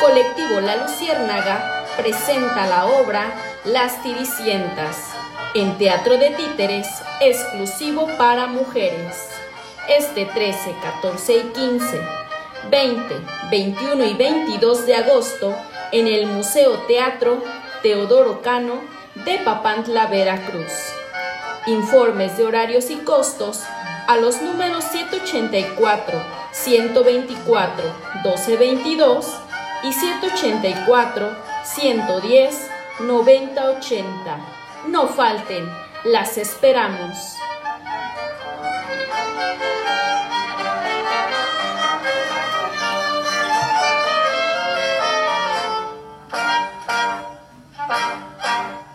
Colectivo La Luciérnaga presenta la obra Las Tiricientas en Teatro de Títeres exclusivo para mujeres. Este 13, 14 y 15, 20, 21 y 22 de agosto en el Museo Teatro Teodoro Cano de Papantla, Veracruz. Informes de horarios y costos a los números 184, 124, 1222 y 184, 110, 9080. No falten, las esperamos.